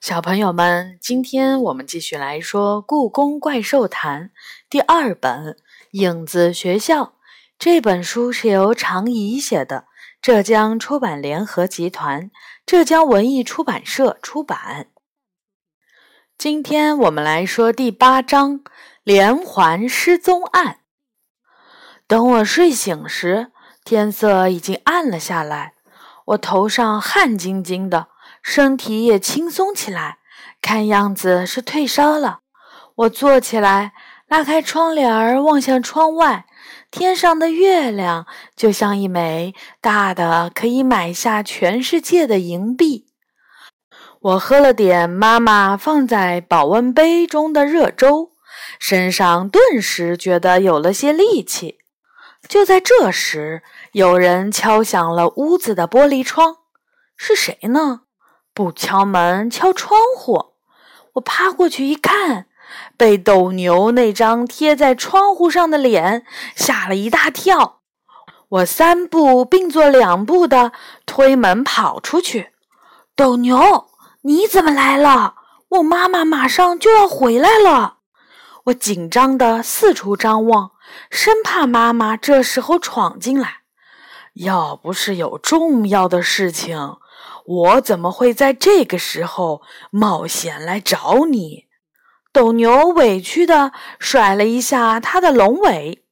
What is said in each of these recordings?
小朋友们，今天我们继续来说《故宫怪兽谈》第二本《影子学校》。这本书是由常怡写的，浙江出版联合集团、浙江文艺出版社出版。今天我们来说第八章《连环失踪案》。等我睡醒时，天色已经暗了下来，我头上汗津津的。身体也轻松起来，看样子是退烧了。我坐起来，拉开窗帘儿，望向窗外，天上的月亮就像一枚大的可以买下全世界的银币。我喝了点妈妈放在保温杯中的热粥，身上顿时觉得有了些力气。就在这时，有人敲响了屋子的玻璃窗，是谁呢？不敲门，敲窗户。我趴过去一看，被斗牛那张贴在窗户上的脸吓了一大跳。我三步并作两步的推门跑出去。斗牛，你怎么来了？我妈妈马上就要回来了。我紧张的四处张望，生怕妈妈这时候闯进来。要不是有重要的事情。我怎么会在这个时候冒险来找你？斗牛委屈地甩了一下他的龙尾。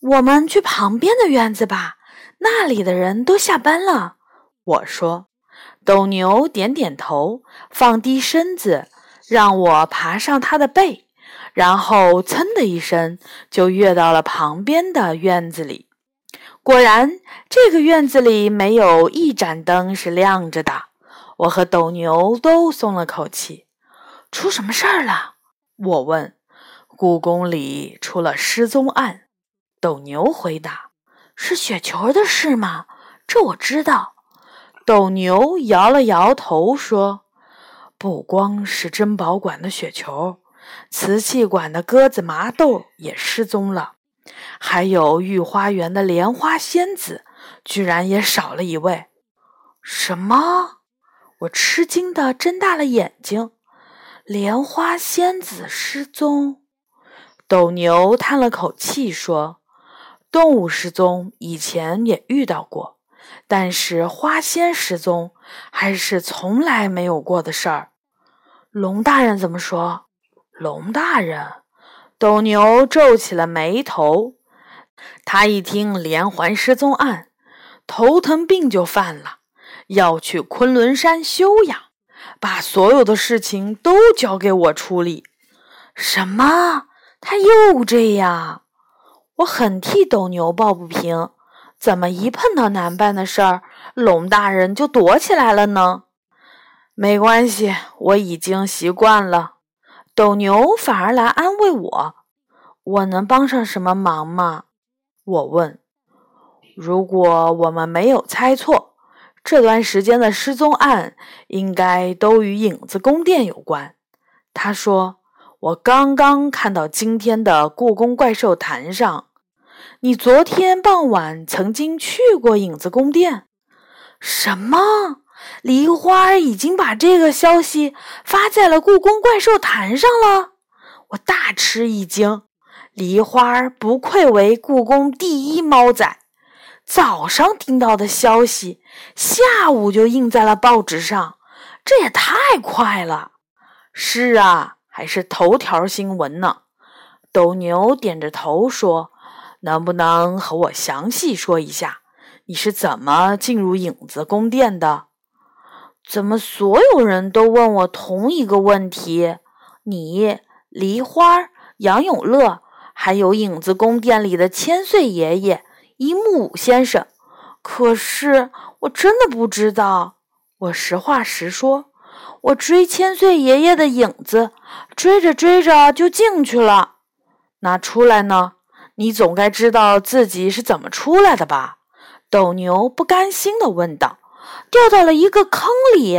我们去旁边的院子吧，那里的人都下班了。我说。斗牛点点头，放低身子，让我爬上他的背，然后噌的一声就跃到了旁边的院子里。果然，这个院子里没有一盏灯是亮着的。我和斗牛都松了口气。出什么事儿了？我问。故宫里出了失踪案。斗牛回答：“是雪球的事吗？这我知道。”斗牛摇了摇头说：“不光是珍宝馆的雪球，瓷器馆的鸽子麻豆也失踪了。”还有御花园的莲花仙子，居然也少了一位。什么？我吃惊的睁大了眼睛。莲花仙子失踪？斗牛叹了口气说：“动物失踪以前也遇到过，但是花仙失踪还是从来没有过的事儿。”龙大人怎么说？龙大人。斗牛皱起了眉头，他一听连环失踪案，头疼病就犯了，要去昆仑山休养，把所有的事情都交给我处理。什么？他又这样？我很替斗牛抱不平，怎么一碰到难办的事儿，龙大人就躲起来了呢？没关系，我已经习惯了。斗牛反而来安慰我：“我能帮上什么忙吗？”我问。如果我们没有猜错，这段时间的失踪案应该都与影子宫殿有关。他说：“我刚刚看到今天的《故宫怪兽谈》上，你昨天傍晚曾经去过影子宫殿。”什么？梨花已经把这个消息发在了故宫怪兽坛上了，我大吃一惊。梨花不愧为故宫第一猫仔，早上听到的消息，下午就印在了报纸上，这也太快了。是啊，还是头条新闻呢。斗牛点着头说：“能不能和我详细说一下，你是怎么进入影子宫殿的？”怎么所有人都问我同一个问题？你、梨花、杨永乐，还有影子宫殿里的千岁爷爷、一木武先生。可是我真的不知道。我实话实说，我追千岁爷爷的影子，追着追着就进去了。那出来呢？你总该知道自己是怎么出来的吧？斗牛不甘心地问道。掉到了一个坑里，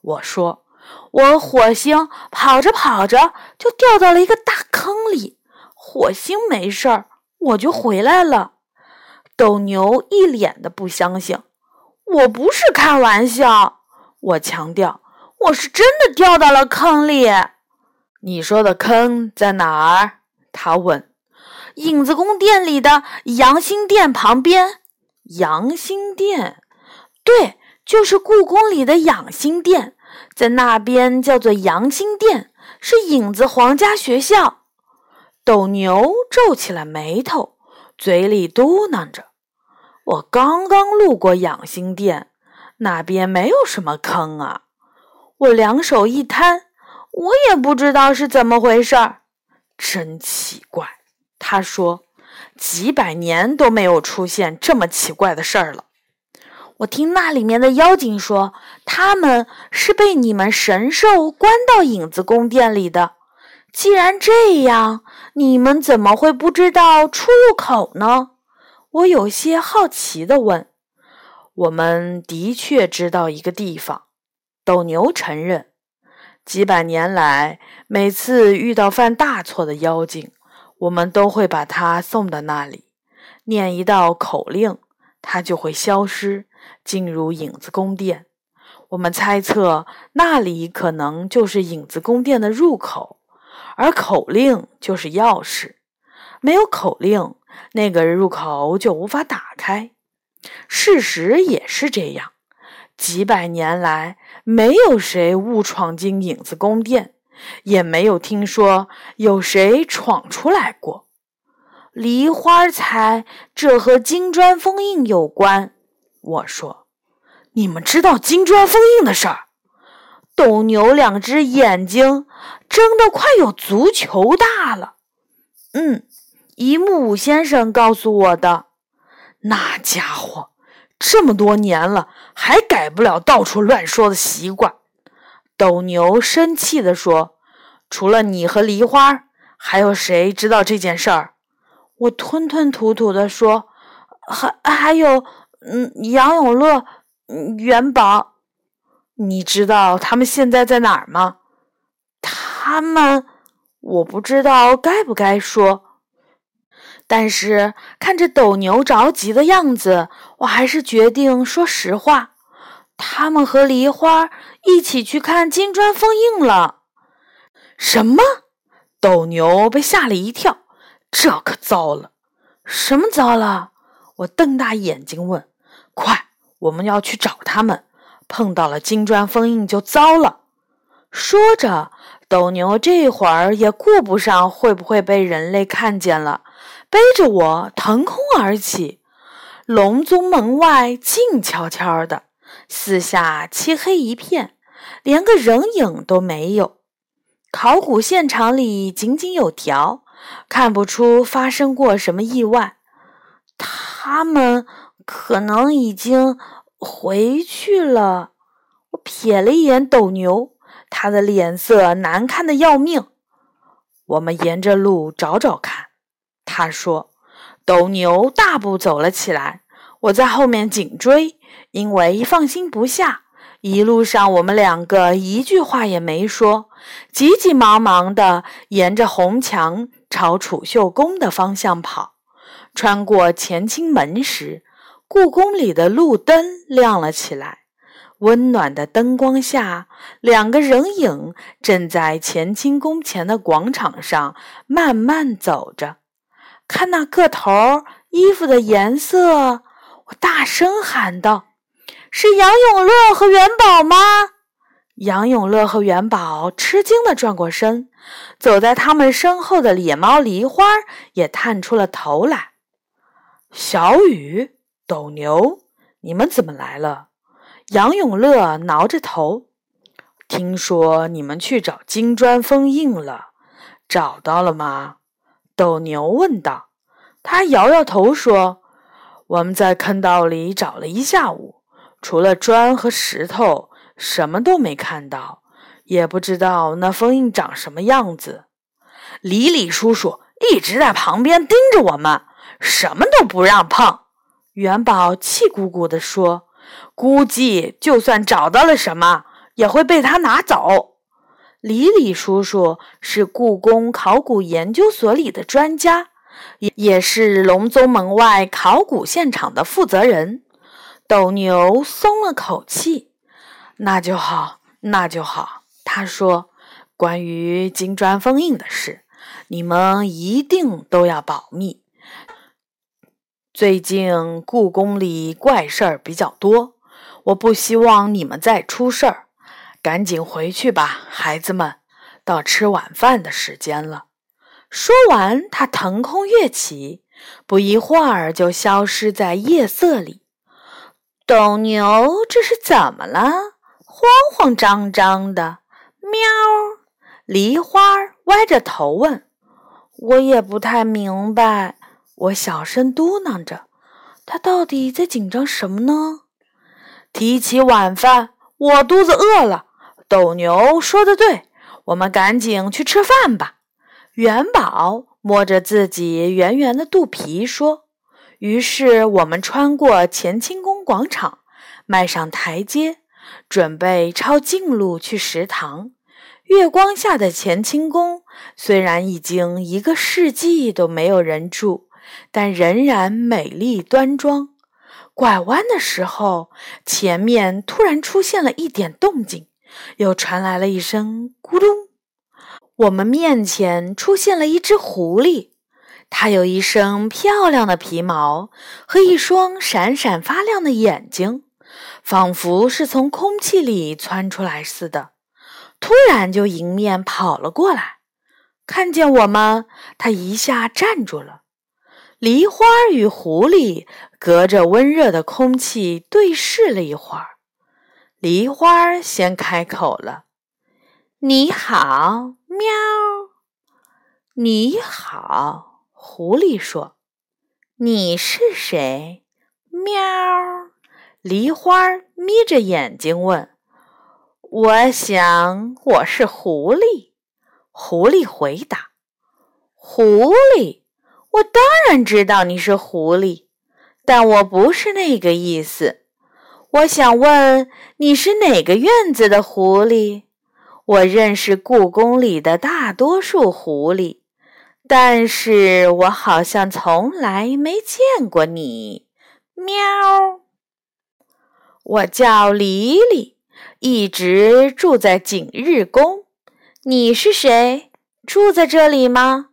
我说：“我火星跑着跑着就掉到了一个大坑里。火星没事儿，我就回来了。”斗牛一脸的不相信。我不是开玩笑，我强调，我是真的掉到了坑里。你说的坑在哪儿？他问。影子宫殿里的阳星殿旁边。阳星殿，对，就是故宫里的养心殿，在那边叫做阳心殿，是影子皇家学校。斗牛皱起了眉头，嘴里嘟囔着：“我刚刚路过养心殿，那边没有什么坑啊。”我两手一摊，我也不知道是怎么回事儿，真奇怪。他说。几百年都没有出现这么奇怪的事儿了。我听那里面的妖精说，他们是被你们神兽关到影子宫殿里的。既然这样，你们怎么会不知道出入口呢？我有些好奇地问。我们的确知道一个地方，斗牛承认。几百年来，每次遇到犯大错的妖精。我们都会把他送到那里，念一道口令，他就会消失，进入影子宫殿。我们猜测那里可能就是影子宫殿的入口，而口令就是钥匙。没有口令，那个入口就无法打开。事实也是这样，几百年来，没有谁误闯进影子宫殿。也没有听说有谁闯出来过。梨花猜这和金砖封印有关。我说：“你们知道金砖封印的事儿？”斗牛两只眼睛睁得快有足球大了。嗯，一木先生告诉我的。那家伙这么多年了，还改不了到处乱说的习惯。斗牛生气地说：“除了你和梨花，还有谁知道这件事儿？”我吞吞吐吐地说：“还还有，嗯，杨永乐、元宝。你知道他们现在在哪儿吗？”他们，我不知道该不该说。但是看着斗牛着急的样子，我还是决定说实话。他们和梨花一起去看金砖封印了。什么？斗牛被吓了一跳，这可糟了！什么糟了？我瞪大眼睛问。快，我们要去找他们。碰到了金砖封印就糟了。说着，斗牛这会儿也顾不上会不会被人类看见了，背着我腾空而起。龙宗门外静悄悄的。四下漆黑一片，连个人影都没有。考古现场里井井有条，看不出发生过什么意外。他们可能已经回去了。我瞥了一眼斗牛，他的脸色难看的要命。我们沿着路找找看。他说。斗牛大步走了起来，我在后面紧追。因为放心不下，一路上我们两个一句话也没说，急急忙忙地沿着红墙朝储秀宫的方向跑。穿过乾清门时，故宫里的路灯亮了起来，温暖的灯光下，两个人影正在乾清宫前的广场上慢慢走着。看那个头，衣服的颜色，我大声喊道。是杨永乐和元宝吗？杨永乐和元宝吃惊地转过身，走在他们身后的野猫梨花也探出了头来。小雨、斗牛，你们怎么来了？杨永乐挠着头，听说你们去找金砖封印了，找到了吗？斗牛问道。他摇摇头说：“我们在坑道里找了一下午。”除了砖和石头，什么都没看到，也不知道那封印长什么样子。李李叔叔一直在旁边盯着我们，什么都不让碰。元宝气鼓鼓地说：“估计就算找到了什么，也会被他拿走。”李李叔叔是故宫考古研究所里的专家，也也是龙宗门外考古现场的负责人。斗牛松了口气，那就好，那就好。他说：“关于金砖封印的事，你们一定都要保密。最近故宫里怪事儿比较多，我不希望你们再出事儿。赶紧回去吧，孩子们，到吃晚饭的时间了。”说完，他腾空跃起，不一会儿就消失在夜色里。斗牛，这是怎么了？慌慌张张的。喵！梨花歪着头问：“我也不太明白。”我小声嘟囔着：“他到底在紧张什么呢？”提起晚饭，我肚子饿了。斗牛说的对，我们赶紧去吃饭吧。元宝摸着自己圆圆的肚皮说：“于是我们穿过乾清宫广场，迈上台阶，准备抄近路去食堂。月光下的乾清宫虽然已经一个世纪都没有人住，但仍然美丽端庄。拐弯的时候，前面突然出现了一点动静，又传来了一声咕咚。”我们面前出现了一只狐狸，它有一身漂亮的皮毛和一双闪闪发亮的眼睛，仿佛是从空气里窜出来似的。突然就迎面跑了过来，看见我们，它一下站住了。梨花与狐狸隔着温热的空气对视了一会儿，梨花先开口了：“你好。”喵！你好，狐狸说：“你是谁？”喵！梨花眯着眼睛问：“我想我是狐狸。”狐狸回答：“狐狸，我当然知道你是狐狸，但我不是那个意思。我想问你是哪个院子的狐狸？”我认识故宫里的大多数狐狸，但是我好像从来没见过你。喵！我叫黎黎，一直住在景日宫。你是谁？住在这里吗？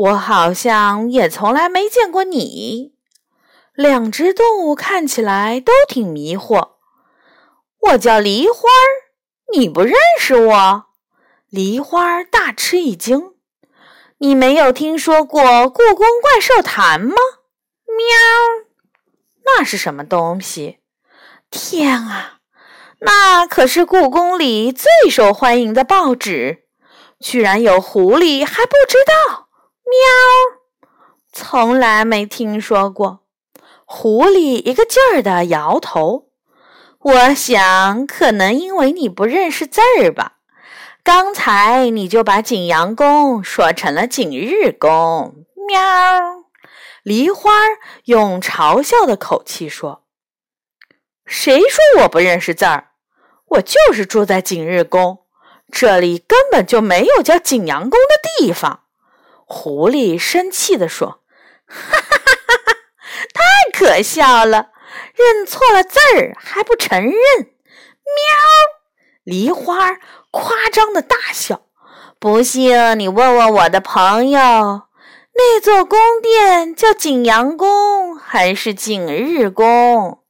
我好像也从来没见过你。两只动物看起来都挺迷惑。我叫梨花。你不认识我，梨花大吃一惊。你没有听说过故宫怪兽坛吗？喵，那是什么东西？天啊，那可是故宫里最受欢迎的报纸，居然有狐狸还不知道？喵，从来没听说过。狐狸一个劲儿的摇头。我想，可能因为你不认识字儿吧。刚才你就把景阳宫说成了景日宫。喵！梨花用嘲笑的口气说：“谁说我不认识字儿？我就是住在景日宫，这里根本就没有叫景阳宫的地方。”狐狸生气地说：“哈哈哈哈哈！太可笑了。”认错了字儿还不承认？喵！梨花夸张的大笑。不信你问问我的朋友，那座宫殿叫景阳宫还是景日宫？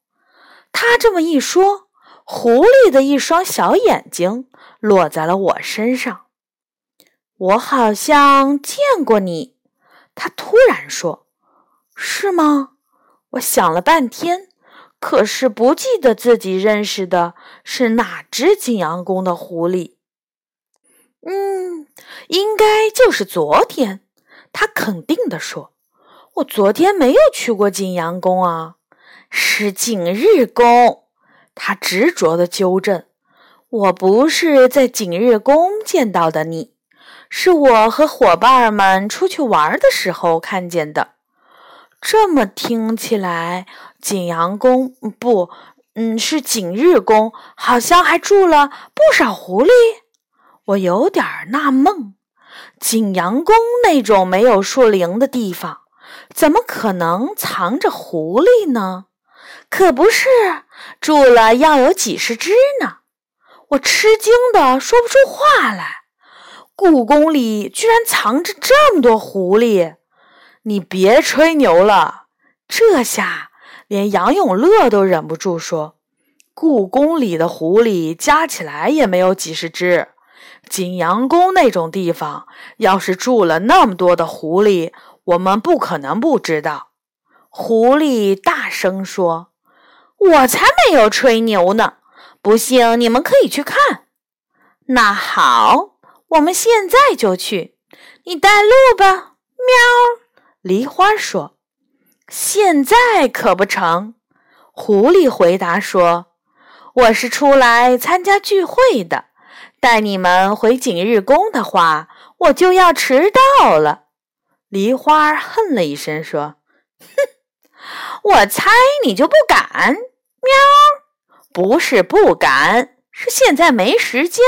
他这么一说，狐狸的一双小眼睛落在了我身上。我好像见过你。他突然说：“是吗？”我想了半天。可是不记得自己认识的是哪只景阳宫的狐狸。嗯，应该就是昨天。他肯定地说：“我昨天没有去过景阳宫啊，是景日宫。”他执着地纠正：“我不是在景日宫见到的你，是我和伙伴们出去玩的时候看见的。”这么听起来，景阳宫不，嗯，是景日宫，好像还住了不少狐狸。我有点纳闷，景阳宫那种没有树林的地方，怎么可能藏着狐狸呢？可不是，住了要有几十只呢。我吃惊的说不出话来。故宫里居然藏着这么多狐狸！你别吹牛了。这下连杨永乐都忍不住说：“故宫里的狐狸加起来也没有几十只。景阳宫那种地方，要是住了那么多的狐狸，我们不可能不知道。”狐狸大声说：“我才没有吹牛呢！不信你们可以去看。”那好。我们现在就去，你带路吧。喵，梨花说：“现在可不成。”狐狸回答说：“我是出来参加聚会的，带你们回景日宫的话，我就要迟到了。”梨花哼了一声说：“哼，我猜你就不敢。”喵，不是不敢，是现在没时间。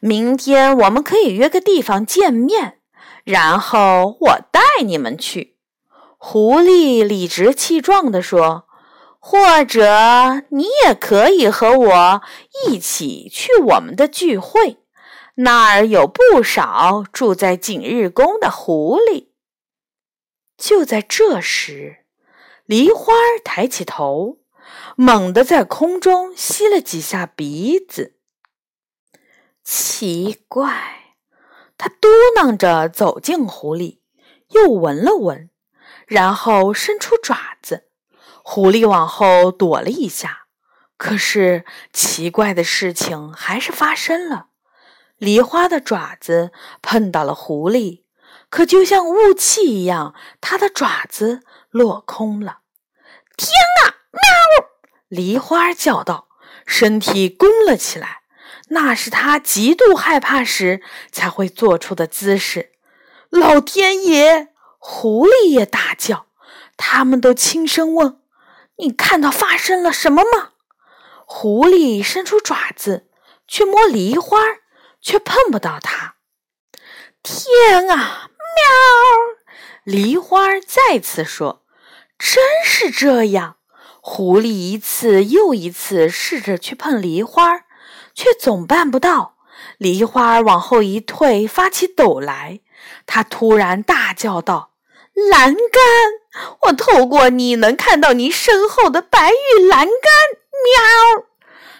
明天我们可以约个地方见面，然后我带你们去。”狐狸理直气壮地说，“或者你也可以和我一起去我们的聚会，那儿有不少住在景日宫的狐狸。”就在这时，梨花抬起头，猛地在空中吸了几下鼻子。奇怪，他嘟囔着走进狐狸，又闻了闻，然后伸出爪子。狐狸往后躲了一下，可是奇怪的事情还是发生了。梨花的爪子碰到了狐狸，可就像雾气一样，它的爪子落空了。天啊！喵！梨花叫道，身体弓了起来。那是他极度害怕时才会做出的姿势。老天爷！狐狸也大叫。他们都轻声问：“你看到发生了什么吗？”狐狸伸出爪子去摸梨花，却碰不到它。天啊！喵！梨花再次说：“真是这样。”狐狸一次又一次试着去碰梨花。却总办不到。梨花儿往后一退，发起抖来。他突然大叫道：“栏杆！我透过你能看到你身后的白玉栏杆。”喵！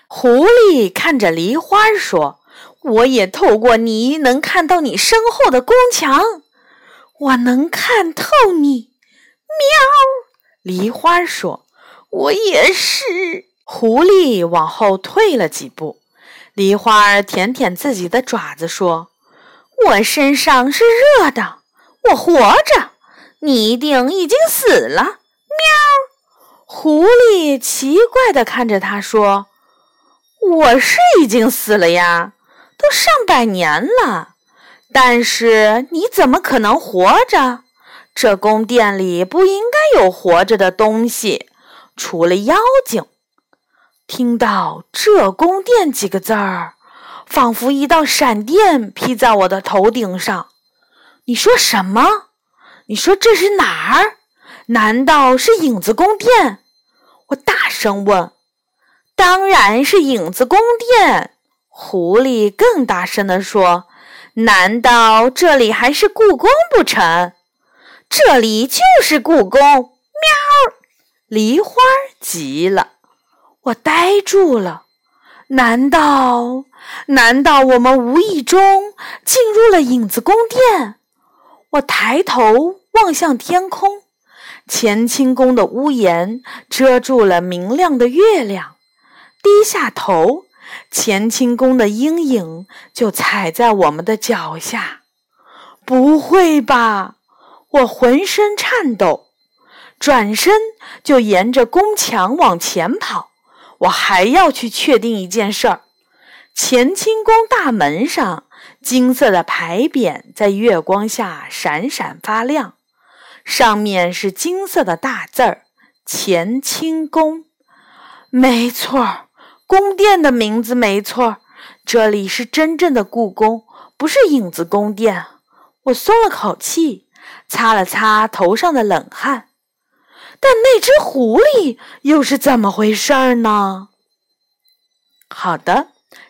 狐狸看着梨花儿说：“我也透过你能看到你身后的宫墙。我能看透你。”喵！梨花儿说：“我也是。”狐狸往后退了几步。梨花儿舔舔自己的爪子，说：“我身上是热的，我活着。你一定已经死了。”喵！狐狸奇怪地看着他，说：“我是已经死了呀，都上百年了。但是你怎么可能活着？这宫殿里不应该有活着的东西，除了妖精。”听到“这宫殿”几个字儿，仿佛一道闪电劈在我的头顶上。你说什么？你说这是哪儿？难道是影子宫殿？我大声问。当然是影子宫殿。狐狸更大声地说：“难道这里还是故宫不成？这里就是故宫。”喵！梨花急了。我呆住了，难道难道我们无意中进入了影子宫殿？我抬头望向天空，乾清宫的屋檐遮住了明亮的月亮。低下头，乾清宫的阴影就踩在我们的脚下。不会吧！我浑身颤抖，转身就沿着宫墙往前跑。我还要去确定一件事儿：乾清宫大门上金色的牌匾在月光下闪闪发亮，上面是金色的大字儿“乾清宫”。没错，宫殿的名字没错，这里是真正的故宫，不是影子宫殿。我松了口气，擦了擦头上的冷汗。但那只狐狸又是怎么回事儿呢？好的，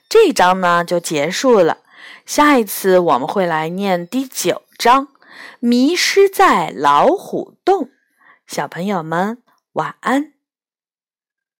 这章呢就结束了。下一次我们会来念第九章《迷失在老虎洞》。小朋友们，晚安。